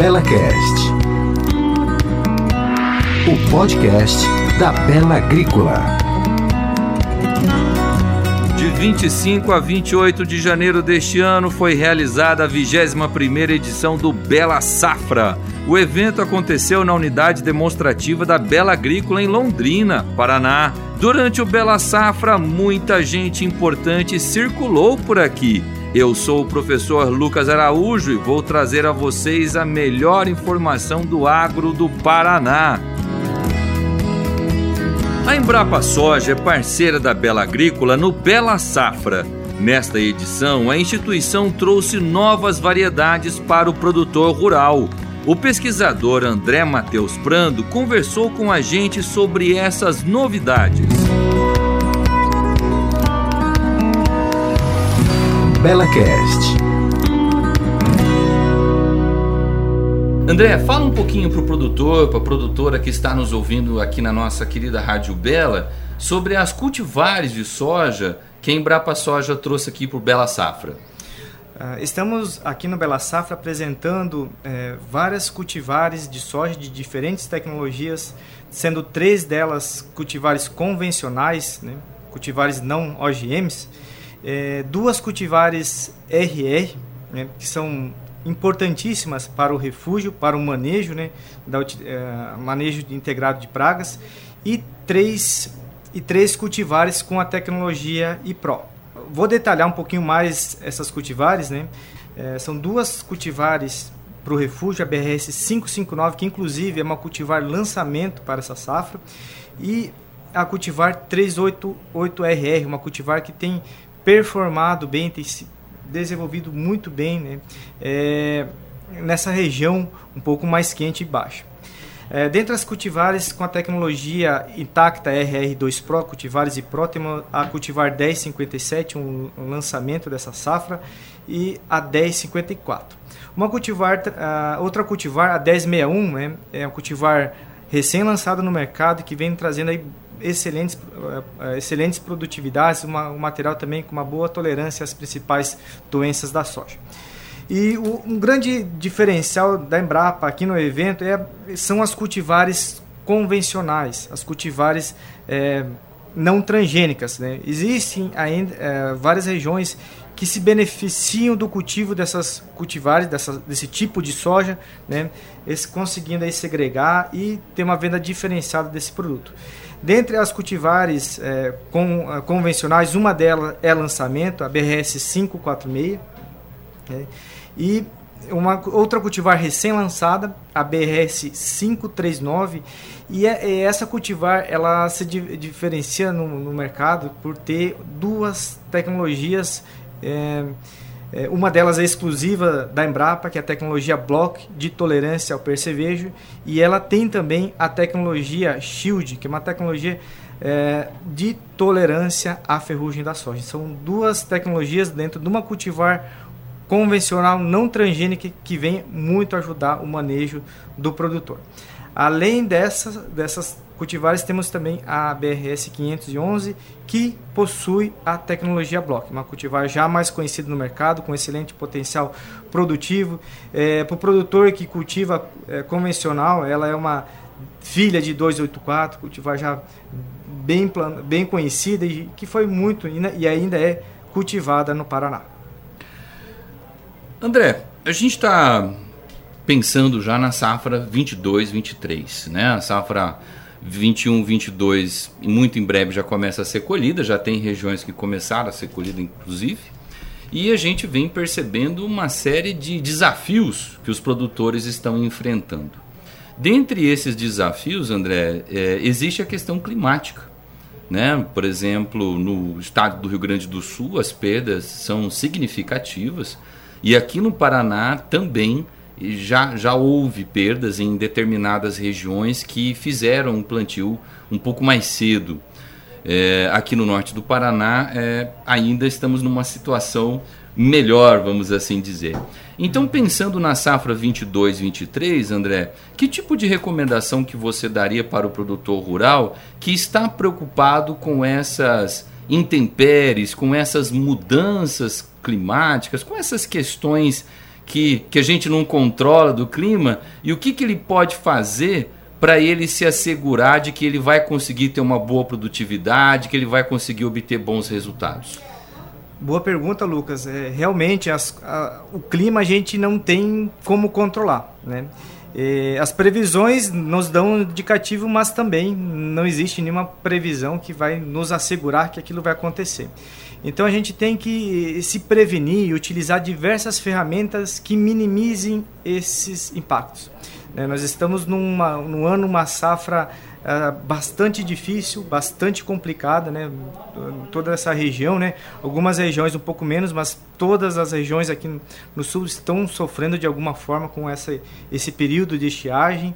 BelaCast, o podcast da Bela Agrícola. De 25 a 28 de janeiro deste ano foi realizada a 21ª edição do Bela Safra. O evento aconteceu na unidade demonstrativa da Bela Agrícola em Londrina, Paraná. Durante o Bela Safra, muita gente importante circulou por aqui. Eu sou o professor Lucas Araújo e vou trazer a vocês a melhor informação do agro do Paraná. A Embrapa Soja é parceira da Bela Agrícola no Bela Safra. Nesta edição, a instituição trouxe novas variedades para o produtor rural. O pesquisador André Matheus Prando conversou com a gente sobre essas novidades. BelaCast. André, fala um pouquinho para o produtor, para a produtora que está nos ouvindo aqui na nossa querida Rádio Bela, sobre as cultivares de soja que a Embrapa Soja trouxe aqui para o Bela Safra. Uh, estamos aqui no Bela Safra apresentando eh, várias cultivares de soja de diferentes tecnologias, sendo três delas cultivares convencionais, né, cultivares não OGMs, é, duas cultivares RR, né, que são importantíssimas para o refúgio, para o manejo, né, da, é, manejo integrado de pragas, e três, e três cultivares com a tecnologia IPRO. Vou detalhar um pouquinho mais essas cultivares. Né, é, são duas cultivares para o refúgio, a BRS 559, que inclusive é uma cultivar lançamento para essa safra, e a cultivar 388RR, uma cultivar que tem performado bem, tem se desenvolvido muito bem né? É, nessa região um pouco mais quente e baixa. É, dentre as cultivares com a tecnologia intacta RR2 Pro, cultivares e Pro, temos a cultivar 1057, um, um lançamento dessa safra, e a 1054. Uma cultivar, outra cultivar, a 1061, né, é um cultivar recém-lançado no mercado que vem trazendo aí excelentes, eh, excelentes produtividades, uma, um material também com uma boa tolerância às principais doenças da soja. E o, um grande diferencial da Embrapa aqui no evento é, são as cultivares convencionais, as cultivares é, não transgênicas. Né? Existem ainda é, várias regiões que se beneficiam do cultivo dessas cultivares, dessa, desse tipo de soja, né? Eles conseguindo aí segregar e ter uma venda diferenciada desse produto. Dentre as cultivares é, com, é, convencionais, uma delas é lançamento, a BRS 546, né? e uma outra cultivar recém-lançada, a BRS 539, e, é, e, essa cultivar ela se di, diferencia no, no, mercado por ter duas tecnologias é, é, uma delas é exclusiva da Embrapa, que é a tecnologia Block de tolerância ao percevejo, e ela tem também a tecnologia Shield, que é uma tecnologia é, de tolerância à ferrugem da soja. São duas tecnologias dentro de uma cultivar convencional não transgênica que vem muito ajudar o manejo do produtor. Além dessas, dessas cultivares, temos também a BRS 511, que possui a tecnologia Block, uma cultivar já mais conhecida no mercado, com excelente potencial produtivo. É, Para o produtor que cultiva é, convencional, ela é uma filha de 284, cultivar já bem, bem conhecida e que foi muito e ainda é cultivada no Paraná. André, a gente está pensando já na safra 22, 23, né? A safra 21, 22, muito em breve já começa a ser colhida, já tem regiões que começaram a ser colhida, inclusive. E a gente vem percebendo uma série de desafios que os produtores estão enfrentando. Dentre esses desafios, André, é, existe a questão climática. Né? Por exemplo, no estado do Rio Grande do Sul, as perdas são significativas. E aqui no Paraná também já, já houve perdas em determinadas regiões que fizeram um plantio um pouco mais cedo. É, aqui no norte do Paraná, é, ainda estamos numa situação melhor, vamos assim dizer. Então, pensando na safra 22-23, André, que tipo de recomendação que você daria para o produtor rural que está preocupado com essas intempéries, com essas mudanças climáticas, com essas questões que, que a gente não controla do clima e o que, que ele pode fazer para ele se assegurar de que ele vai conseguir ter uma boa produtividade, que ele vai conseguir obter bons resultados? Boa pergunta, Lucas. É, realmente, as, a, o clima a gente não tem como controlar. Né? É, as previsões nos dão um indicativo, mas também não existe nenhuma previsão que vai nos assegurar que aquilo vai acontecer. Então a gente tem que se prevenir e utilizar diversas ferramentas que minimizem esses impactos. Né? Nós estamos numa, num ano, uma safra uh, bastante difícil, bastante complicada, né? toda essa região, né? algumas regiões um pouco menos, mas todas as regiões aqui no sul estão sofrendo de alguma forma com essa, esse período de estiagem.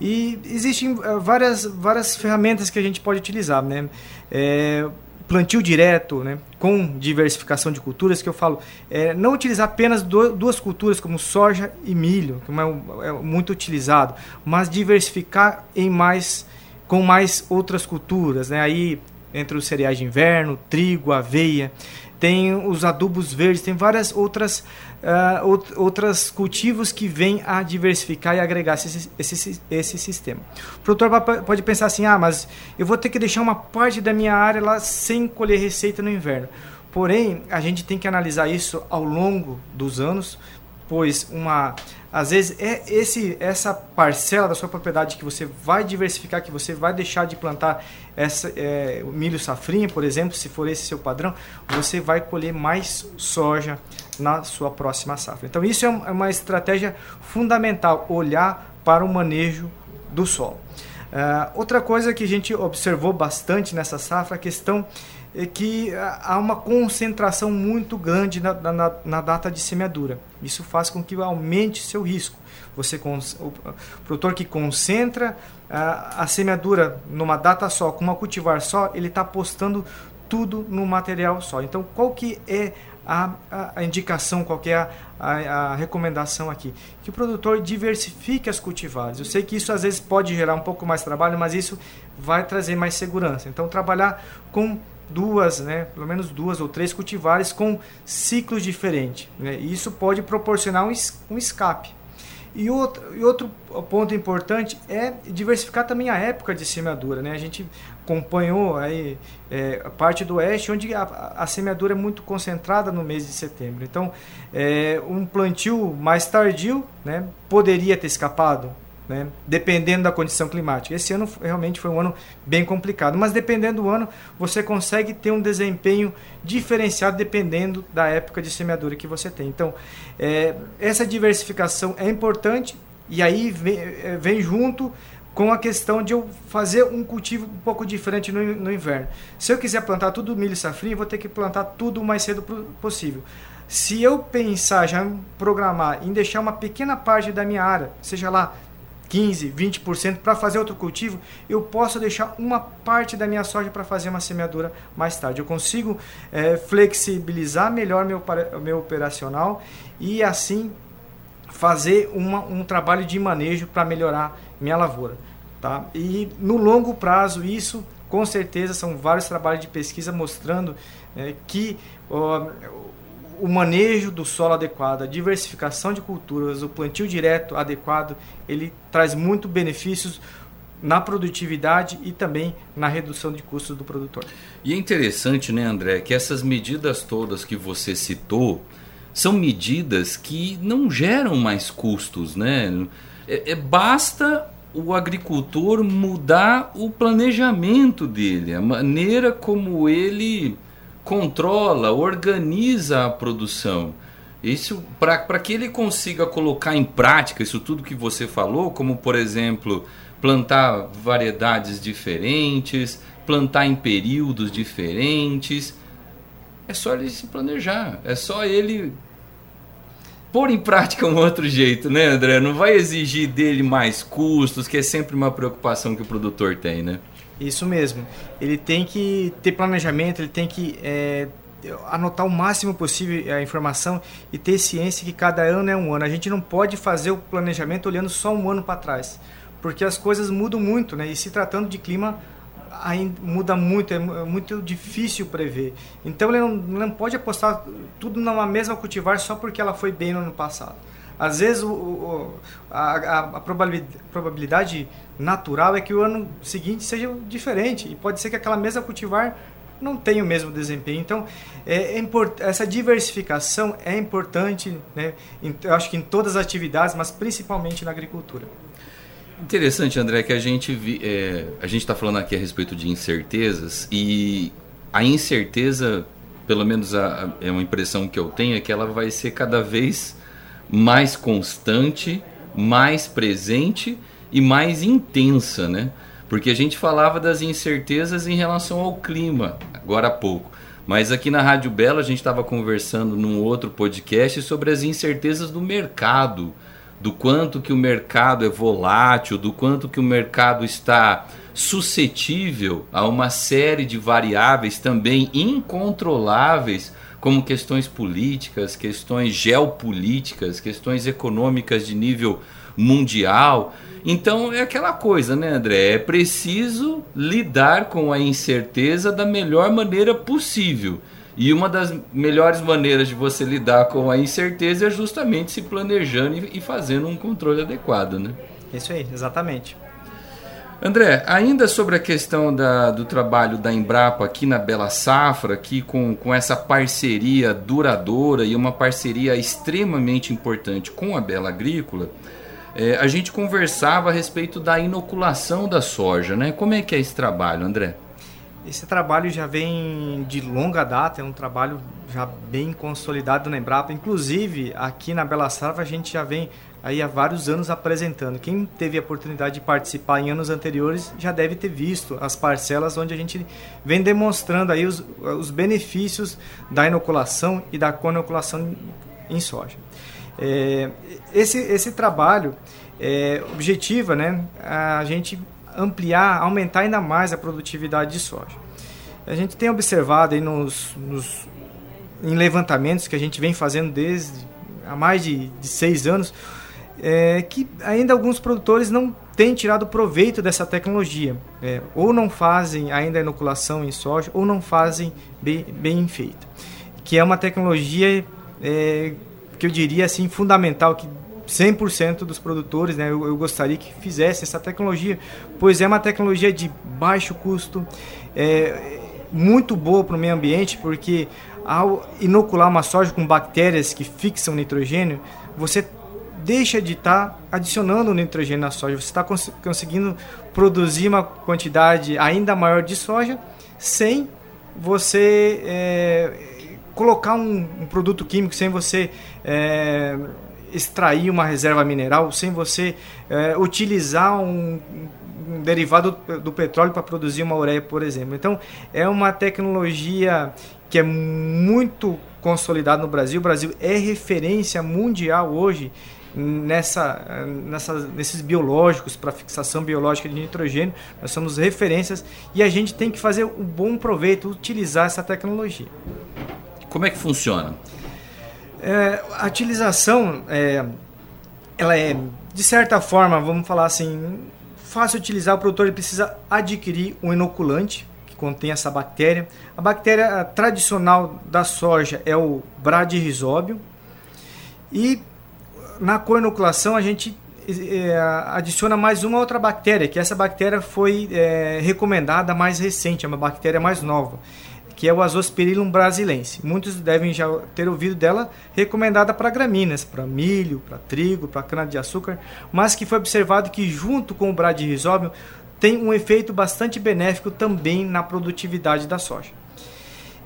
E existem uh, várias, várias ferramentas que a gente pode utilizar. Né? É, plantio direto, né, com diversificação de culturas, que eu falo, é, não utilizar apenas do, duas culturas como soja e milho, que é, é, muito utilizado, mas diversificar em mais com mais outras culturas, né? Aí entre os cereais de inverno, trigo, aveia, tem os adubos verdes, tem várias outras uh, outras cultivos que vêm a diversificar e agregar esse, esse, esse sistema. O produtor pode pensar assim, ah, mas eu vou ter que deixar uma parte da minha área lá sem colher receita no inverno. Porém, a gente tem que analisar isso ao longo dos anos, pois uma às vezes é esse essa parcela da sua propriedade que você vai diversificar, que você vai deixar de plantar essa é, milho safrinha, por exemplo, se for esse seu padrão, você vai colher mais soja na sua próxima safra. Então isso é, é uma estratégia fundamental, olhar para o manejo do solo. Uh, outra coisa que a gente observou bastante nessa safra, a questão é que há uma concentração muito grande na, na, na, data de semeadura. Isso faz com que aumente seu risco. Você, o produtor que concentra a, a semeadura numa data só, com uma cultivar só, ele está apostando tudo no material só. Então, qual que é a, a, a indicação, qual que é a, a, recomendação aqui? Que o produtor diversifique as cultivares. Eu sei que isso às vezes pode gerar um pouco mais trabalho, mas isso vai trazer mais segurança. Então, trabalhar com duas, né, pelo menos duas ou três cultivares com ciclos diferentes. Né? E isso pode proporcionar um, um escape. E outro, e outro ponto importante é diversificar também a época de semeadura. Né? A gente acompanhou aí, é, a parte do oeste, onde a, a, semeadura é muito concentrada no mês de setembro. Então, é, um plantio mais tardio né, poderia ter escapado né? dependendo da condição climática. Esse ano realmente foi um ano bem complicado, mas dependendo do ano, você consegue ter um desempenho diferenciado dependendo da época de semeadura que você tem. Então, é, essa diversificação é importante e aí vem, é, vem, junto com a questão de eu fazer um cultivo um pouco diferente no, no inverno. Se eu quiser plantar tudo milho safrinha, vou ter que plantar tudo o mais cedo possível. Se eu pensar, já programar em deixar uma pequena parte da minha área, seja lá 15, 20% para fazer outro cultivo, eu posso deixar uma parte da minha soja para fazer uma semeadura mais tarde. Eu consigo é, flexibilizar melhor meu, meu operacional e assim fazer uma, um trabalho de manejo para melhorar minha lavoura. Tá? E no longo prazo, isso com certeza são vários trabalhos de pesquisa mostrando é, que o manejo do solo adequado, a diversificação de culturas, o plantio direto adequado, ele traz muito benefícios na produtividade e também na redução de custos do produtor. E é interessante, né, André, que essas medidas todas que você citou são medidas que não geram mais custos, né? É, é, basta o agricultor mudar o planejamento dele, a maneira como ele controla, organiza a produção. Isso para que ele consiga colocar em prática isso tudo que você falou, como por exemplo, plantar variedades diferentes, plantar em períodos diferentes. É só ele se planejar, é só ele pôr em prática um outro jeito, né, André? Não vai exigir dele mais custos, que é sempre uma preocupação que o produtor tem, né? Isso mesmo. Ele tem que ter planejamento, ele tem que é, anotar o máximo possível a informação e ter ciência que cada ano é um ano. A gente não pode fazer o planejamento olhando só um ano para trás, porque as coisas mudam muito, né? E se tratando de clima ainda muda muito, é muito difícil prever. Então ele não, não pode apostar tudo numa mesma cultivar só porque ela foi bem no ano passado. Às vezes o, o, a, a, probabilidade natural é que o ano seguinte seja diferente e pode ser que aquela mesma cultivar não tenha o mesmo desempenho. Então, é, é essa diversificação é importante, né? eu acho que em todas as atividades, mas principalmente na agricultura. Interessante, André, que a gente é, a gente está falando aqui a respeito de incertezas e a incerteza, pelo menos a, a, é uma impressão que eu tenho, é que ela vai ser cada vez mais constante, mais presente e mais intensa, né? Porque a gente falava das incertezas em relação ao clima agora há pouco. Mas aqui na Rádio Bela a gente estava conversando num outro podcast sobre as incertezas do mercado do quanto que o mercado é volátil, do quanto que o mercado está suscetível a uma série de variáveis também incontroláveis, como questões políticas, questões geopolíticas, questões econômicas de nível mundial. Então é aquela coisa, né, André? É preciso lidar com a incerteza da melhor maneira possível. E uma das melhores maneiras de você lidar com a incerteza é justamente se planejando e fazendo um controle adequado, né? Isso aí, exatamente. André, ainda sobre a questão da, do trabalho da Embrapa aqui na Bela Safra, aqui com, com essa parceria duradoura e uma parceria extremamente importante com a Bela Agrícola, é, a gente conversava a respeito da inoculação da soja, né? Como é que é esse trabalho, André? Esse trabalho já vem de longa data, é um trabalho já bem consolidado na Embrapa. Inclusive, aqui na Bela Sarva, a gente já vem aí há vários anos apresentando. Quem teve a oportunidade de participar em anos anteriores já deve ter visto as parcelas onde a gente vem demonstrando aí os, os benefícios da inoculação e da conoculação em soja. É, esse, esse trabalho é, objetiva né, a gente ampliar, aumentar ainda mais a produtividade de soja. A gente tem observado aí nos, nos em levantamentos que a gente vem fazendo desde há mais de, de seis anos, é, que ainda alguns produtores não têm tirado proveito dessa tecnologia, é, ou não fazem ainda a inoculação em soja, ou não fazem bem, bem feita, que é uma tecnologia é, que eu diria assim fundamental, que 100% dos produtores, né, eu, eu, gostaria que fizesse essa tecnologia, pois é uma tecnologia de baixo custo, é muito boa para o meio ambiente, porque ao inocular uma soja com bactérias que fixam nitrogênio, você deixa de estar tá adicionando nitrogênio na soja, você está cons conseguindo produzir uma quantidade ainda maior de soja sem você é, colocar um, um, produto químico, sem você é, extrair uma reserva mineral, sem você é, utilizar um, um derivado do, petróleo para produzir uma ureia, por exemplo. Então, é uma tecnologia que é muito consolidada no Brasil. O Brasil é referência mundial hoje nessa, nessa, nesses biológicos para fixação biológica de nitrogênio. Nós somos referências e a gente tem que fazer um bom proveito, utilizar essa tecnologia. Como é que funciona? É, a utilização, é, ela é, de certa forma, vamos falar assim, fácil de utilizar. O produtor precisa adquirir um inoculante que contém essa bactéria. A bactéria tradicional da soja é o Bradyrhizóbio. E na co-inoculação a gente é, adiciona mais uma outra bactéria, que essa bactéria foi é, recomendada mais recente, é uma bactéria mais nova que é o Azospirillum brasilense. Muitos devem já ter ouvido dela, recomendada para gramíneas, para milho, para trigo, para cana-de-açúcar, mas que foi observado que junto com o bradyrhizóbio tem um efeito bastante benéfico também na produtividade da soja.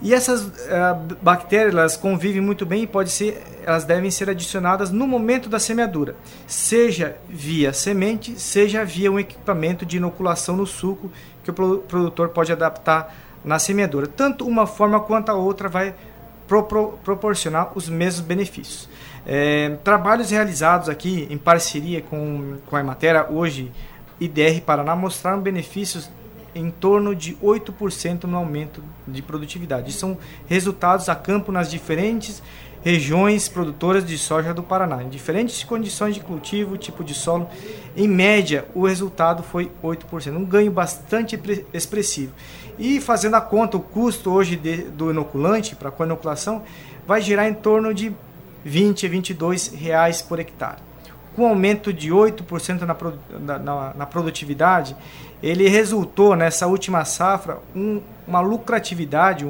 E essas uh, bactérias elas convivem muito bem e pode ser, elas devem ser adicionadas no momento da semeadura, seja via semente, seja via um equipamento de inoculação no suco que o produtor pode adaptar na semeadura. Tanto uma forma quanto a outra vai pro, pro, proporcionar os mesmos benefícios. É, trabalhos realizados aqui em parceria com, com a Emater, hoje IDR Paraná, mostraram benefícios em torno de 8% no aumento de produtividade. São resultados a campo nas diferentes regiões produtoras de soja do Paraná. Em diferentes condições de cultivo, tipo de solo, em média, o resultado foi 8%, um ganho bastante expressivo. E fazendo a conta, o custo hoje de, do inoculante para a inoculação vai girar em torno de 20 a 22 reais por hectare. Com aumento de 8% na, na, na produtividade, ele resultou nessa última safra um, uma lucratividade,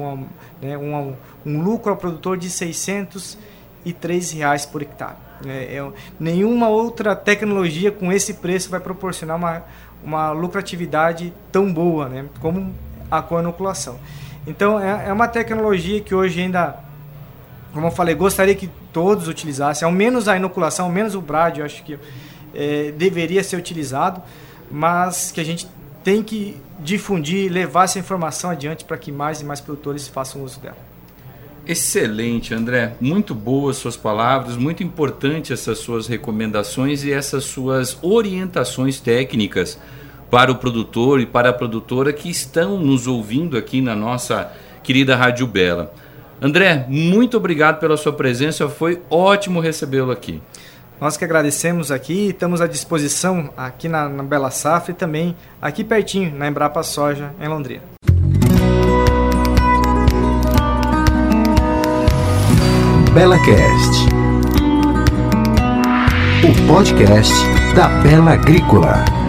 né, um, um lucro ao produtor de 603 reais por hectare. É, é, nenhuma outra tecnologia com esse preço vai proporcionar uma, uma lucratividade tão boa né, como a coinoculação. Então é, é uma tecnologia que hoje ainda, como eu falei, gostaria que todos utilizassem, ao menos a inoculação, ao menos o BRAD, eu acho que é, deveria ser utilizado, mas que a gente tem que difundir, levar essa informação adiante para que mais e mais produtores façam uso dela. Excelente, André. Muito boas suas palavras, muito importante essas suas recomendações e essas suas orientações técnicas para o produtor e para a produtora que estão nos ouvindo aqui na nossa querida Rádio Bela. André, muito obrigado pela sua presença, foi ótimo recebê-lo aqui. Nós que agradecemos aqui, estamos à disposição aqui na, na Bela Safra e também aqui pertinho, na Embrapa Soja, em Londrina. BelaCast, o podcast da Bela Agrícola.